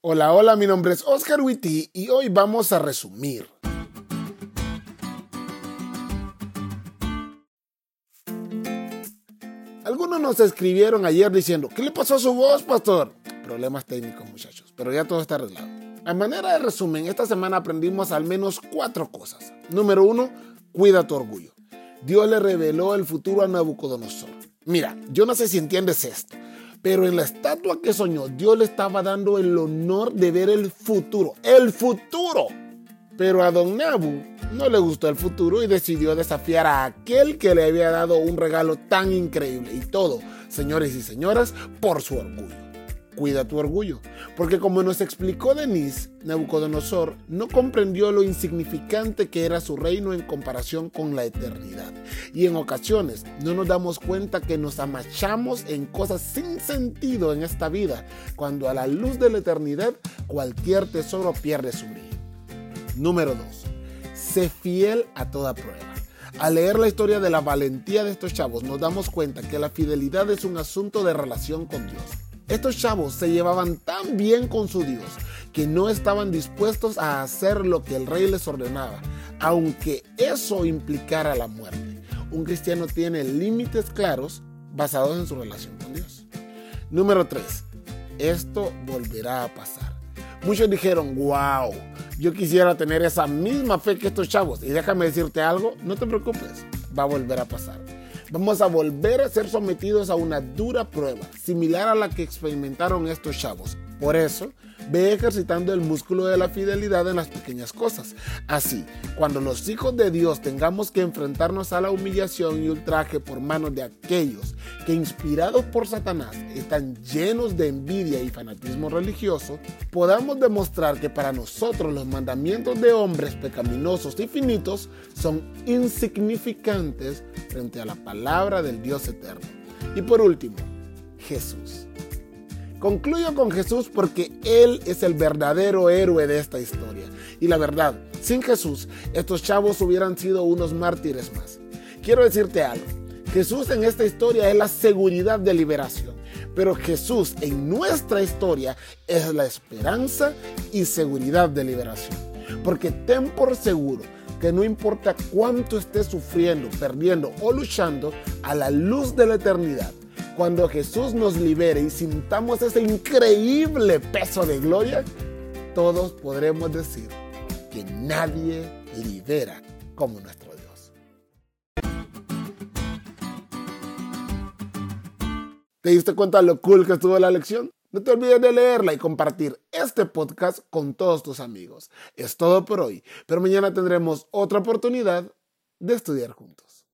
Hola, hola, mi nombre es Oscar Witty y hoy vamos a resumir. Algunos nos escribieron ayer diciendo, ¿qué le pasó a su voz, pastor? Problemas técnicos, muchachos, pero ya todo está arreglado. A manera de resumen, esta semana aprendimos al menos cuatro cosas. Número uno, cuida tu orgullo. Dios le reveló el futuro a Nabucodonosor. Mira, yo no sé si entiendes esto, pero en la estatua que soñó, Dios le estaba dando el honor de ver el futuro. ¡El futuro! Pero a don Nabu no le gustó el futuro y decidió desafiar a aquel que le había dado un regalo tan increíble. Y todo, señores y señoras, por su orgullo. Cuida tu orgullo. Porque como nos explicó Denise, Nabucodonosor no comprendió lo insignificante que era su reino en comparación con la eternidad. Y en ocasiones no nos damos cuenta que nos amachamos en cosas sin sentido en esta vida, cuando a la luz de la eternidad cualquier tesoro pierde su brillo. Número 2. Sé fiel a toda prueba. Al leer la historia de la valentía de estos chavos nos damos cuenta que la fidelidad es un asunto de relación con Dios. Estos chavos se llevaban tan bien con su Dios que no estaban dispuestos a hacer lo que el rey les ordenaba, aunque eso implicara la muerte. Un cristiano tiene límites claros basados en su relación con Dios. Número 3. Esto volverá a pasar. Muchos dijeron, wow, yo quisiera tener esa misma fe que estos chavos. Y déjame decirte algo, no te preocupes, va a volver a pasar. Vamos a volver a ser sometidos a una dura prueba, similar a la que experimentaron estos chavos. Por eso, ve ejercitando el músculo de la fidelidad en las pequeñas cosas. Así, cuando los hijos de Dios tengamos que enfrentarnos a la humillación y ultraje por manos de aquellos que inspirados por Satanás están llenos de envidia y fanatismo religioso, podamos demostrar que para nosotros los mandamientos de hombres pecaminosos y finitos son insignificantes frente a la palabra del Dios eterno. Y por último, Jesús. Concluyo con Jesús porque Él es el verdadero héroe de esta historia. Y la verdad, sin Jesús, estos chavos hubieran sido unos mártires más. Quiero decirte algo. Jesús en esta historia es la seguridad de liberación. Pero Jesús en nuestra historia es la esperanza y seguridad de liberación. Porque ten por seguro que no importa cuánto estés sufriendo, perdiendo o luchando, a la luz de la eternidad, cuando Jesús nos libere y sintamos ese increíble peso de gloria, todos podremos decir que nadie libera como nuestro Dios. ¿Te diste cuenta lo cool que estuvo la lección? No te olvides de leerla y compartir este podcast con todos tus amigos. Es todo por hoy, pero mañana tendremos otra oportunidad de estudiar juntos.